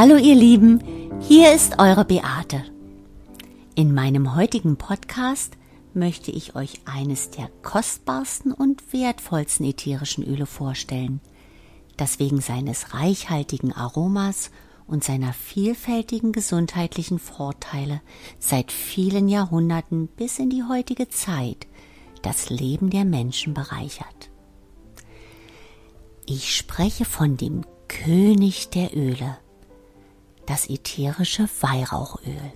Hallo ihr Lieben, hier ist eure Beate. In meinem heutigen Podcast möchte ich euch eines der kostbarsten und wertvollsten ätherischen Öle vorstellen, das wegen seines reichhaltigen Aromas und seiner vielfältigen gesundheitlichen Vorteile seit vielen Jahrhunderten bis in die heutige Zeit das Leben der Menschen bereichert. Ich spreche von dem König der Öle, das ätherische Weihrauchöl.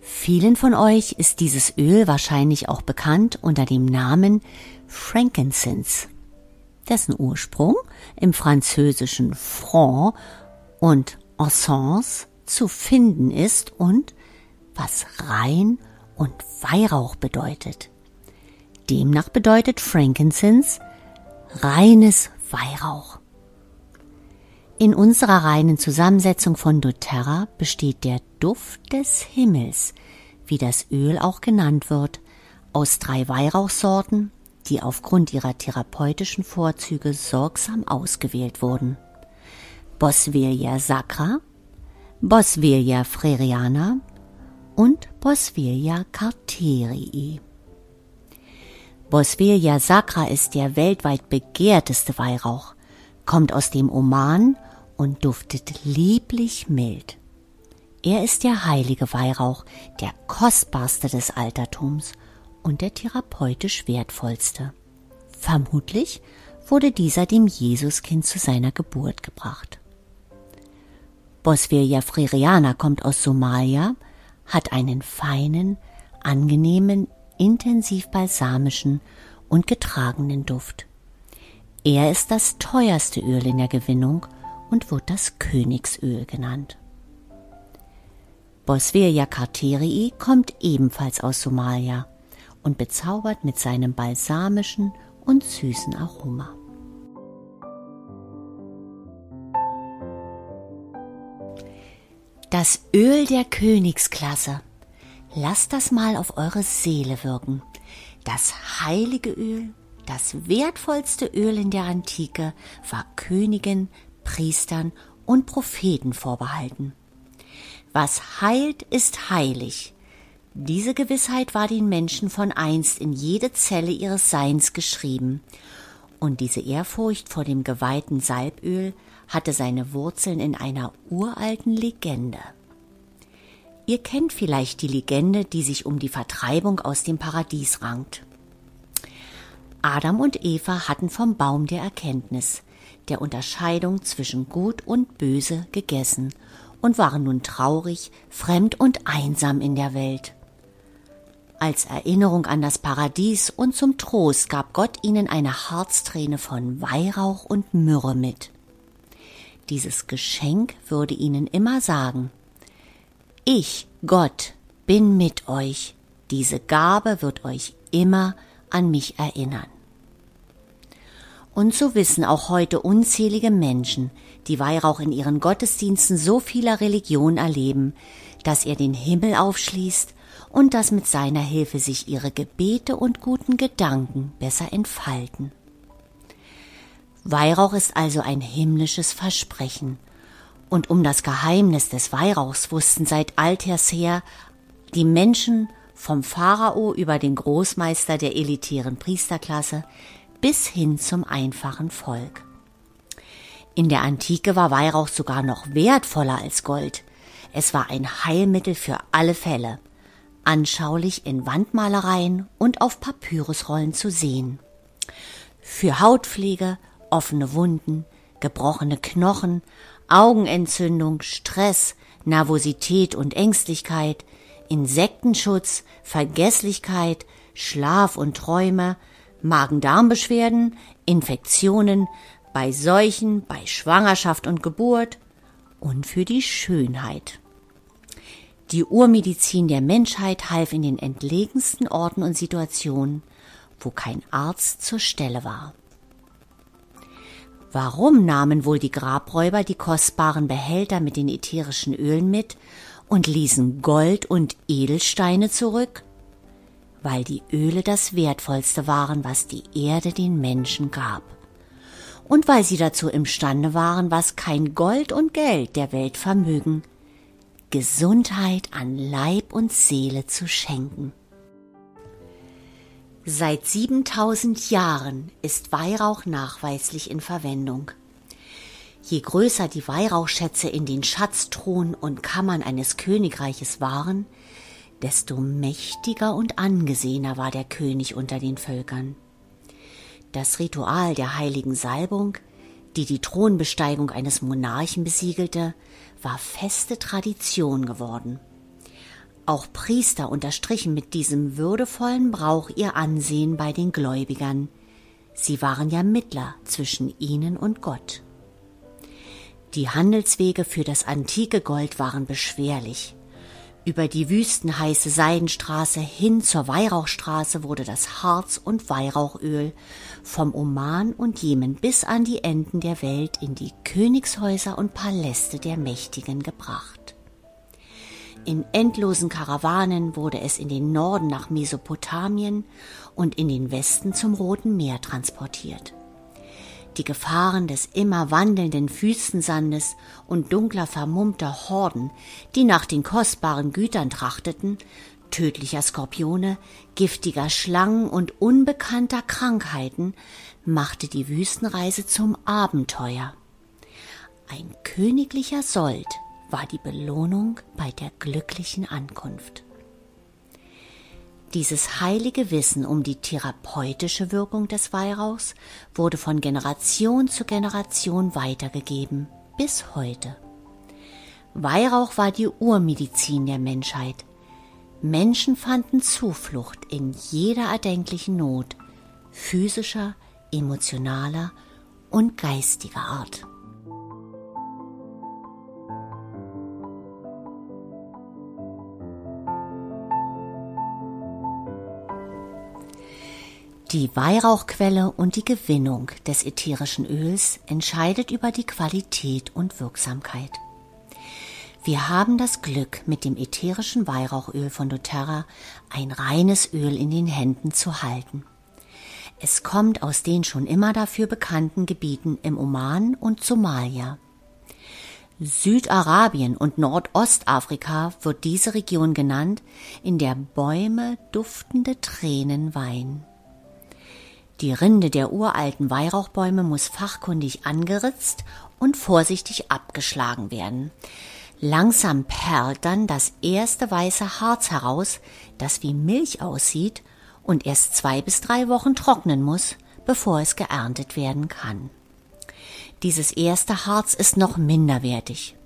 Vielen von euch ist dieses Öl wahrscheinlich auch bekannt unter dem Namen Frankincense, dessen Ursprung im französischen Franc und Encens zu finden ist und was rein und Weihrauch bedeutet. Demnach bedeutet Frankincense reines Weihrauch. In unserer reinen Zusammensetzung von doTERRA besteht der Duft des Himmels, wie das Öl auch genannt wird, aus drei Weihrauchsorten, die aufgrund ihrer therapeutischen Vorzüge sorgsam ausgewählt wurden. Boswellia sacra, Boswellia freriana und Boswellia carterii. Boswellia sacra ist der weltweit begehrteste Weihrauch, kommt aus dem Oman und duftet lieblich mild. Er ist der heilige Weihrauch, der kostbarste des Altertums und der therapeutisch wertvollste. Vermutlich wurde dieser dem Jesuskind zu seiner Geburt gebracht. Boswellia freriana kommt aus Somalia, hat einen feinen, angenehmen, intensiv balsamischen und getragenen Duft. Er ist das teuerste Öl in der Gewinnung und wird das Königsöl genannt. Boswellia carterii kommt ebenfalls aus Somalia und bezaubert mit seinem balsamischen und süßen Aroma. Das Öl der Königsklasse. Lasst das mal auf eure Seele wirken. Das heilige Öl, das wertvollste Öl in der Antike, war Königen, Priestern und Propheten vorbehalten. Was heilt, ist heilig. Diese Gewissheit war den Menschen von einst in jede Zelle ihres Seins geschrieben, und diese Ehrfurcht vor dem geweihten Salböl hatte seine Wurzeln in einer uralten Legende. Ihr kennt vielleicht die Legende, die sich um die Vertreibung aus dem Paradies rankt. Adam und Eva hatten vom Baum der Erkenntnis, der Unterscheidung zwischen Gut und Böse gegessen und waren nun traurig, fremd und einsam in der Welt. Als Erinnerung an das Paradies und zum Trost gab Gott ihnen eine Harzträne von Weihrauch und Myrrhe mit. Dieses Geschenk würde ihnen immer sagen, ich, Gott, bin mit euch, diese Gabe wird euch immer an mich erinnern. Und so wissen auch heute unzählige Menschen, die Weihrauch in ihren Gottesdiensten so vieler Religion erleben, dass er den Himmel aufschließt und dass mit seiner Hilfe sich ihre Gebete und guten Gedanken besser entfalten. Weihrauch ist also ein himmlisches Versprechen. Und um das Geheimnis des Weihrauchs wussten seit alters her die Menschen vom Pharao über den Großmeister der elitären Priesterklasse bis hin zum einfachen Volk. In der Antike war Weihrauch sogar noch wertvoller als Gold. Es war ein Heilmittel für alle Fälle, anschaulich in Wandmalereien und auf Papyrusrollen zu sehen. Für Hautpflege, offene Wunden, gebrochene Knochen, Augenentzündung, Stress, Nervosität und Ängstlichkeit, Insektenschutz, Vergesslichkeit, Schlaf und Träume, Magen-Darm-Beschwerden, Infektionen, bei Seuchen, bei Schwangerschaft und Geburt und für die Schönheit. Die Urmedizin der Menschheit half in den entlegensten Orten und Situationen, wo kein Arzt zur Stelle war. Warum nahmen wohl die Grabräuber die kostbaren Behälter mit den ätherischen Ölen mit und ließen Gold und Edelsteine zurück? Weil die Öle das Wertvollste waren, was die Erde den Menschen gab. und weil sie dazu imstande waren, was kein Gold und Geld der Welt vermögen, Gesundheit an Leib und Seele zu schenken. Seit 7000 Jahren ist Weihrauch nachweislich in Verwendung. Je größer die Weihrauchschätze in den Schatztruhen und Kammern eines Königreiches waren, desto mächtiger und angesehener war der König unter den Völkern. Das Ritual der heiligen Salbung, die die Thronbesteigung eines Monarchen besiegelte, war feste Tradition geworden. Auch Priester unterstrichen mit diesem würdevollen Brauch ihr Ansehen bei den Gläubigern. Sie waren ja Mittler zwischen ihnen und Gott. Die Handelswege für das antike Gold waren beschwerlich. Über die wüstenheiße Seidenstraße hin zur Weihrauchstraße wurde das Harz- und Weihrauchöl vom Oman und Jemen bis an die Enden der Welt in die Königshäuser und Paläste der Mächtigen gebracht. In endlosen Karawanen wurde es in den Norden nach Mesopotamien und in den Westen zum Roten Meer transportiert. Die Gefahren des immer wandelnden Wüstensandes und dunkler vermummter Horden, die nach den kostbaren Gütern trachteten, tödlicher Skorpione, giftiger Schlangen und unbekannter Krankheiten, machte die Wüstenreise zum Abenteuer. Ein königlicher Sold war die Belohnung bei der glücklichen Ankunft. Dieses heilige Wissen um die therapeutische Wirkung des Weihrauchs wurde von Generation zu Generation weitergegeben, bis heute. Weihrauch war die Urmedizin der Menschheit. Menschen fanden Zuflucht in jeder erdenklichen Not, physischer, emotionaler und geistiger Art. Die Weihrauchquelle und die Gewinnung des ätherischen Öls entscheidet über die Qualität und Wirksamkeit. Wir haben das Glück, mit dem ätherischen Weihrauchöl von doTERRA ein reines Öl in den Händen zu halten. Es kommt aus den schon immer dafür bekannten Gebieten im Oman und Somalia. Südarabien und Nordostafrika wird diese Region genannt, in der Bäume duftende Tränen weinen. Die Rinde der uralten Weihrauchbäume muss fachkundig angeritzt und vorsichtig abgeschlagen werden. Langsam perlt dann das erste weiße Harz heraus, das wie Milch aussieht und erst zwei bis drei Wochen trocknen muss, bevor es geerntet werden kann. Dieses erste Harz ist noch minderwertig.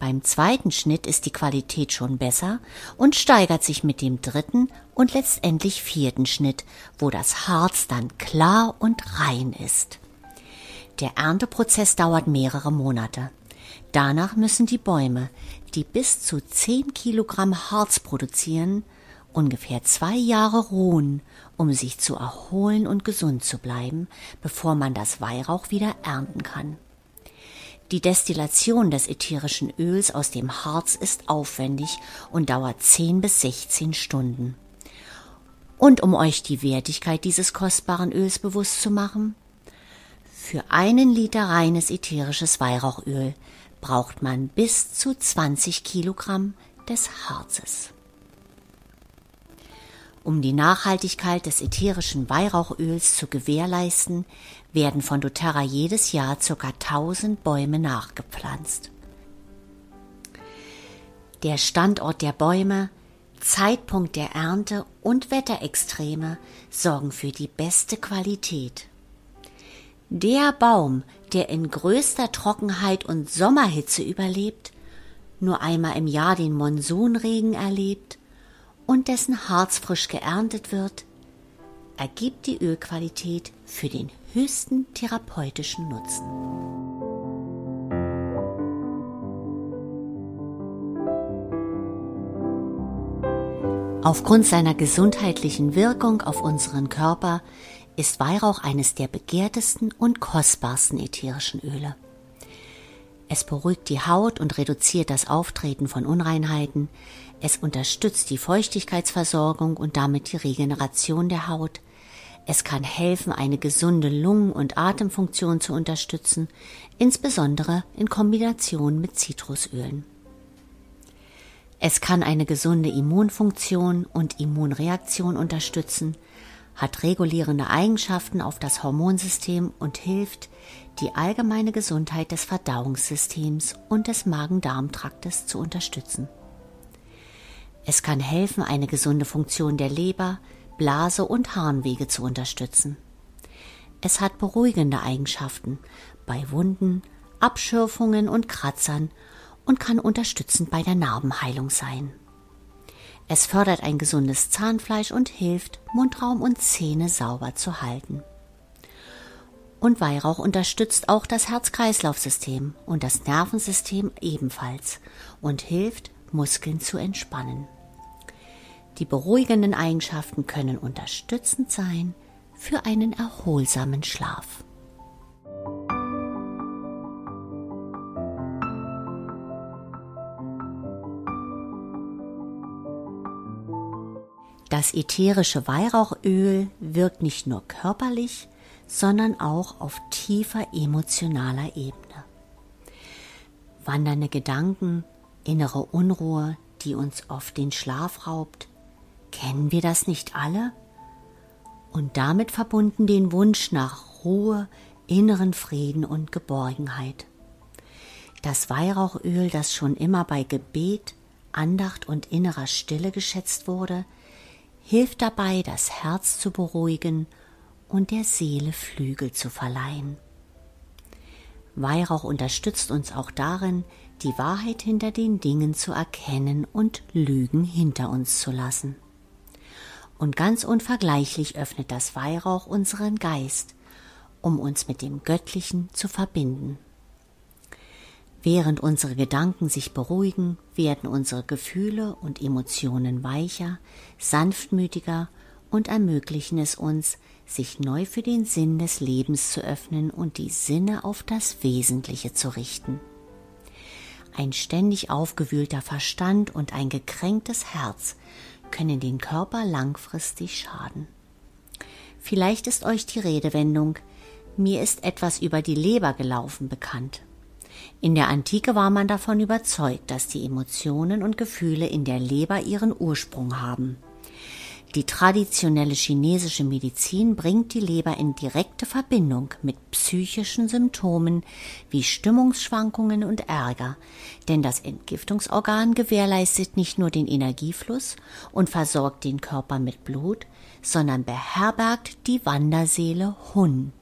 Beim zweiten Schnitt ist die Qualität schon besser und steigert sich mit dem dritten und letztendlich vierten Schnitt, wo das Harz dann klar und rein ist. Der Ernteprozess dauert mehrere Monate. Danach müssen die Bäume, die bis zu 10 Kilogramm Harz produzieren, ungefähr zwei Jahre ruhen, um sich zu erholen und gesund zu bleiben, bevor man das Weihrauch wieder ernten kann. Die Destillation des ätherischen Öls aus dem Harz ist aufwendig und dauert 10 bis 16 Stunden. Und um euch die Wertigkeit dieses kostbaren Öls bewusst zu machen, für einen Liter reines ätherisches Weihrauchöl braucht man bis zu 20 Kilogramm des Harzes. Um die Nachhaltigkeit des ätherischen Weihrauchöls zu gewährleisten, werden von doTERRA jedes Jahr ca. 1000 Bäume nachgepflanzt. Der Standort der Bäume, Zeitpunkt der Ernte und Wetterextreme sorgen für die beste Qualität. Der Baum, der in größter Trockenheit und Sommerhitze überlebt, nur einmal im Jahr den Monsunregen erlebt und dessen Harz frisch geerntet wird, ergibt die Ölqualität für den höchsten therapeutischen Nutzen. Aufgrund seiner gesundheitlichen Wirkung auf unseren Körper ist Weihrauch eines der begehrtesten und kostbarsten ätherischen Öle. Es beruhigt die Haut und reduziert das Auftreten von Unreinheiten. Es unterstützt die Feuchtigkeitsversorgung und damit die Regeneration der Haut. Es kann helfen, eine gesunde Lungen- und Atemfunktion zu unterstützen, insbesondere in Kombination mit Zitrusölen. Es kann eine gesunde Immunfunktion und Immunreaktion unterstützen, hat regulierende Eigenschaften auf das Hormonsystem und hilft, die allgemeine Gesundheit des Verdauungssystems und des Magen-Darm-Traktes zu unterstützen. Es kann helfen, eine gesunde Funktion der Leber, Blase und Harnwege zu unterstützen. Es hat beruhigende Eigenschaften bei Wunden, Abschürfungen und Kratzern und kann unterstützend bei der Narbenheilung sein. Es fördert ein gesundes Zahnfleisch und hilft, Mundraum und Zähne sauber zu halten. Und Weihrauch unterstützt auch das Herz-Kreislauf-System und das Nervensystem ebenfalls und hilft, Muskeln zu entspannen. Die beruhigenden Eigenschaften können unterstützend sein für einen erholsamen Schlaf. Das ätherische Weihrauchöl wirkt nicht nur körperlich, sondern auch auf tiefer emotionaler Ebene. Wandernde Gedanken, innere Unruhe, die uns oft den Schlaf raubt, kennen wir das nicht alle? Und damit verbunden den Wunsch nach Ruhe, inneren Frieden und Geborgenheit. Das Weihrauchöl, das schon immer bei Gebet, Andacht und innerer Stille geschätzt wurde, hilft dabei, das Herz zu beruhigen und der Seele Flügel zu verleihen. Weihrauch unterstützt uns auch darin, die Wahrheit hinter den Dingen zu erkennen und Lügen hinter uns zu lassen. Und ganz unvergleichlich öffnet das Weihrauch unseren Geist, um uns mit dem Göttlichen zu verbinden. Während unsere Gedanken sich beruhigen, werden unsere Gefühle und Emotionen weicher, sanftmütiger und ermöglichen es uns, sich neu für den Sinn des Lebens zu öffnen und die Sinne auf das Wesentliche zu richten. Ein ständig aufgewühlter Verstand und ein gekränktes Herz können den Körper langfristig schaden. Vielleicht ist euch die Redewendung mir ist etwas über die Leber gelaufen bekannt. In der Antike war man davon überzeugt, dass die Emotionen und Gefühle in der Leber ihren Ursprung haben. Die traditionelle chinesische Medizin bringt die Leber in direkte Verbindung mit psychischen Symptomen wie Stimmungsschwankungen und Ärger, denn das Entgiftungsorgan gewährleistet nicht nur den Energiefluss und versorgt den Körper mit Blut, sondern beherbergt die Wanderseele Hun.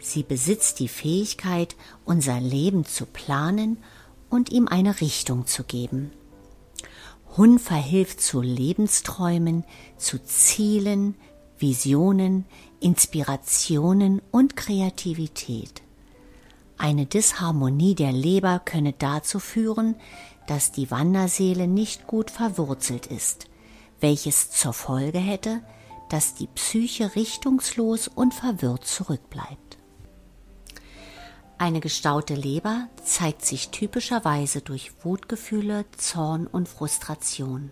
Sie besitzt die Fähigkeit, unser Leben zu planen und ihm eine Richtung zu geben. Hun verhilft zu Lebensträumen, zu Zielen, Visionen, Inspirationen und Kreativität. Eine Disharmonie der Leber könne dazu führen, dass die Wanderseele nicht gut verwurzelt ist, welches zur Folge hätte, dass die Psyche richtungslos und verwirrt zurückbleibt. Eine gestaute Leber zeigt sich typischerweise durch Wutgefühle, Zorn und Frustration.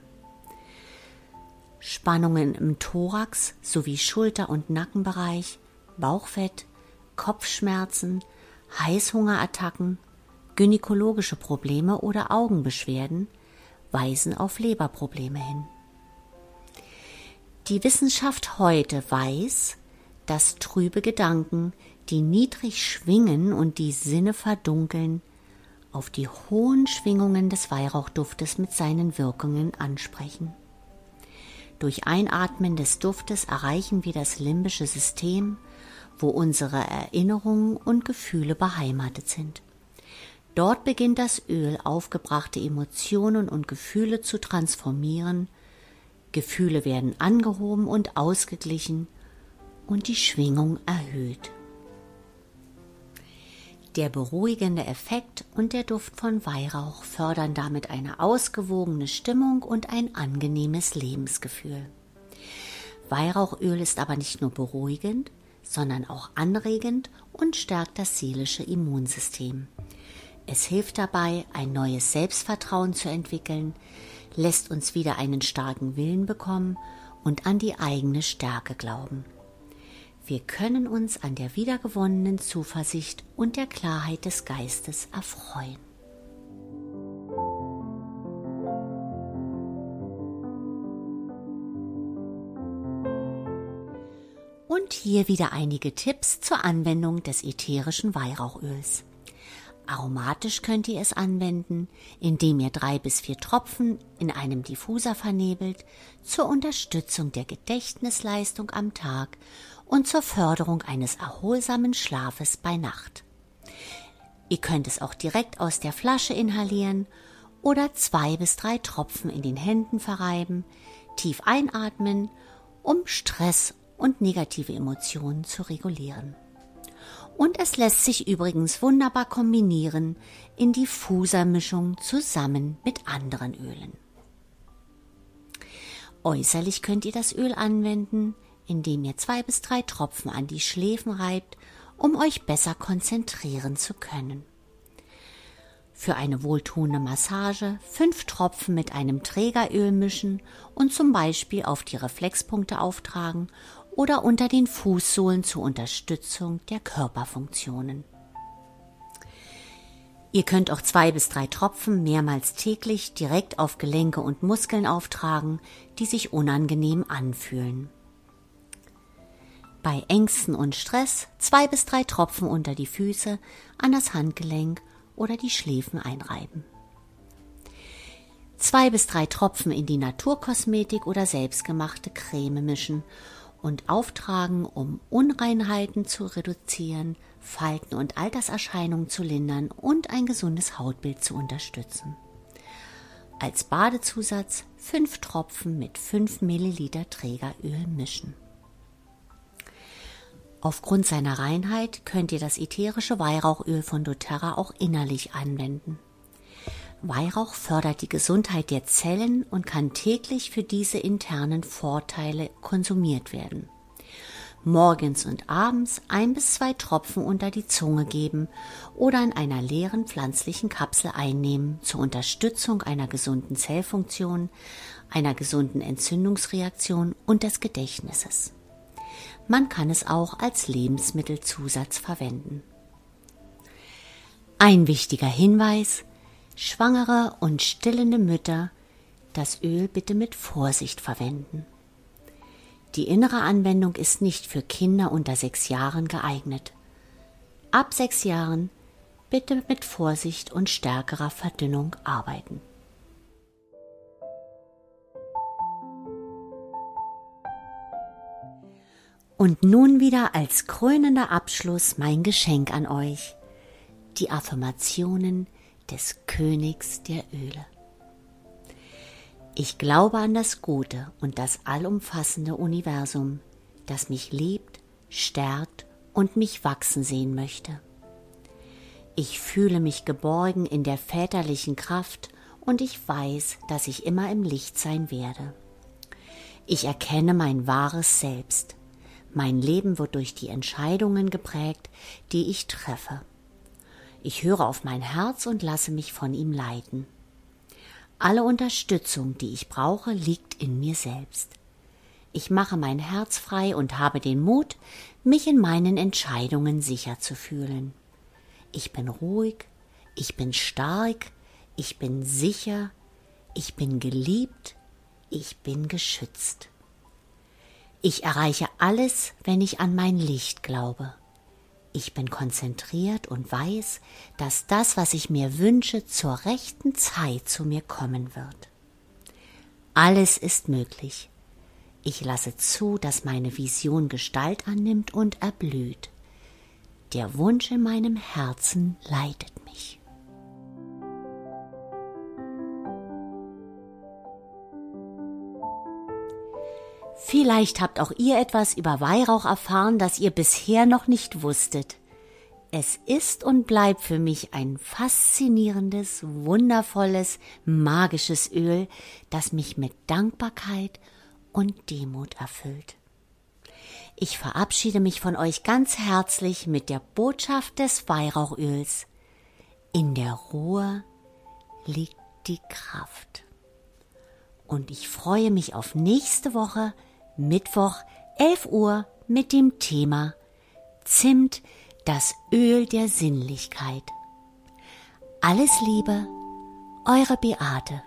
Spannungen im Thorax sowie Schulter- und Nackenbereich, Bauchfett, Kopfschmerzen, Heißhungerattacken, gynäkologische Probleme oder Augenbeschwerden weisen auf Leberprobleme hin. Die Wissenschaft heute weiß, dass trübe Gedanken die niedrig schwingen und die Sinne verdunkeln, auf die hohen Schwingungen des Weihrauchduftes mit seinen Wirkungen ansprechen. Durch Einatmen des Duftes erreichen wir das limbische System, wo unsere Erinnerungen und Gefühle beheimatet sind. Dort beginnt das Öl, aufgebrachte Emotionen und Gefühle zu transformieren. Gefühle werden angehoben und ausgeglichen und die Schwingung erhöht. Der beruhigende Effekt und der Duft von Weihrauch fördern damit eine ausgewogene Stimmung und ein angenehmes Lebensgefühl. Weihrauchöl ist aber nicht nur beruhigend, sondern auch anregend und stärkt das seelische Immunsystem. Es hilft dabei, ein neues Selbstvertrauen zu entwickeln, lässt uns wieder einen starken Willen bekommen und an die eigene Stärke glauben. Wir können uns an der wiedergewonnenen Zuversicht und der Klarheit des Geistes erfreuen. Und hier wieder einige Tipps zur Anwendung des ätherischen Weihrauchöls. Aromatisch könnt ihr es anwenden, indem ihr drei bis vier Tropfen in einem Diffuser vernebelt zur Unterstützung der Gedächtnisleistung am Tag und zur Förderung eines erholsamen Schlafes bei Nacht. Ihr könnt es auch direkt aus der Flasche inhalieren oder zwei bis drei Tropfen in den Händen verreiben, tief einatmen, um Stress und negative Emotionen zu regulieren. Und es lässt sich übrigens wunderbar kombinieren in diffuser Mischung zusammen mit anderen Ölen. Äußerlich könnt ihr das Öl anwenden, indem ihr zwei bis drei Tropfen an die Schläfen reibt, um euch besser konzentrieren zu können. Für eine wohltuende Massage fünf Tropfen mit einem Trägeröl mischen und zum Beispiel auf die Reflexpunkte auftragen oder unter den Fußsohlen zur Unterstützung der Körperfunktionen. Ihr könnt auch zwei bis drei Tropfen mehrmals täglich direkt auf Gelenke und Muskeln auftragen, die sich unangenehm anfühlen. Bei Ängsten und Stress zwei bis drei Tropfen unter die Füße, an das Handgelenk oder die Schläfen einreiben. Zwei bis drei Tropfen in die Naturkosmetik oder selbstgemachte Creme mischen und auftragen, um Unreinheiten zu reduzieren, Falten und Alterserscheinungen zu lindern und ein gesundes Hautbild zu unterstützen. Als Badezusatz 5 Tropfen mit 5 Milliliter Trägeröl mischen. Aufgrund seiner Reinheit könnt ihr das ätherische Weihrauchöl von doTERRA auch innerlich anwenden. Weihrauch fördert die Gesundheit der Zellen und kann täglich für diese internen Vorteile konsumiert werden. Morgens und abends ein bis zwei Tropfen unter die Zunge geben oder in einer leeren pflanzlichen Kapsel einnehmen zur Unterstützung einer gesunden Zellfunktion, einer gesunden Entzündungsreaktion und des Gedächtnisses. Man kann es auch als Lebensmittelzusatz verwenden. Ein wichtiger Hinweis, Schwangere und stillende Mütter das Öl bitte mit Vorsicht verwenden. Die innere Anwendung ist nicht für Kinder unter sechs Jahren geeignet. Ab sechs Jahren bitte mit Vorsicht und stärkerer Verdünnung arbeiten. Und nun wieder als krönender Abschluss mein Geschenk an euch. Die Affirmationen des Königs der Öle. Ich glaube an das Gute und das allumfassende Universum, das mich liebt, stärkt und mich wachsen sehen möchte. Ich fühle mich geborgen in der väterlichen Kraft und ich weiß, dass ich immer im Licht sein werde. Ich erkenne mein wahres Selbst. Mein Leben wird durch die Entscheidungen geprägt, die ich treffe. Ich höre auf mein Herz und lasse mich von ihm leiten. Alle Unterstützung, die ich brauche, liegt in mir selbst. Ich mache mein Herz frei und habe den Mut, mich in meinen Entscheidungen sicher zu fühlen. Ich bin ruhig, ich bin stark, ich bin sicher, ich bin geliebt, ich bin geschützt. Ich erreiche alles, wenn ich an mein Licht glaube. Ich bin konzentriert und weiß, dass das, was ich mir wünsche, zur rechten Zeit zu mir kommen wird. Alles ist möglich. Ich lasse zu, dass meine Vision Gestalt annimmt und erblüht. Der Wunsch in meinem Herzen leitet Vielleicht habt auch ihr etwas über Weihrauch erfahren, das ihr bisher noch nicht wusstet. Es ist und bleibt für mich ein faszinierendes, wundervolles, magisches Öl, das mich mit Dankbarkeit und Demut erfüllt. Ich verabschiede mich von euch ganz herzlich mit der Botschaft des Weihrauchöls. In der Ruhe liegt die Kraft. Und ich freue mich auf nächste Woche, Mittwoch, 11 Uhr mit dem Thema Zimt, das Öl der Sinnlichkeit. Alles Liebe, eure Beate.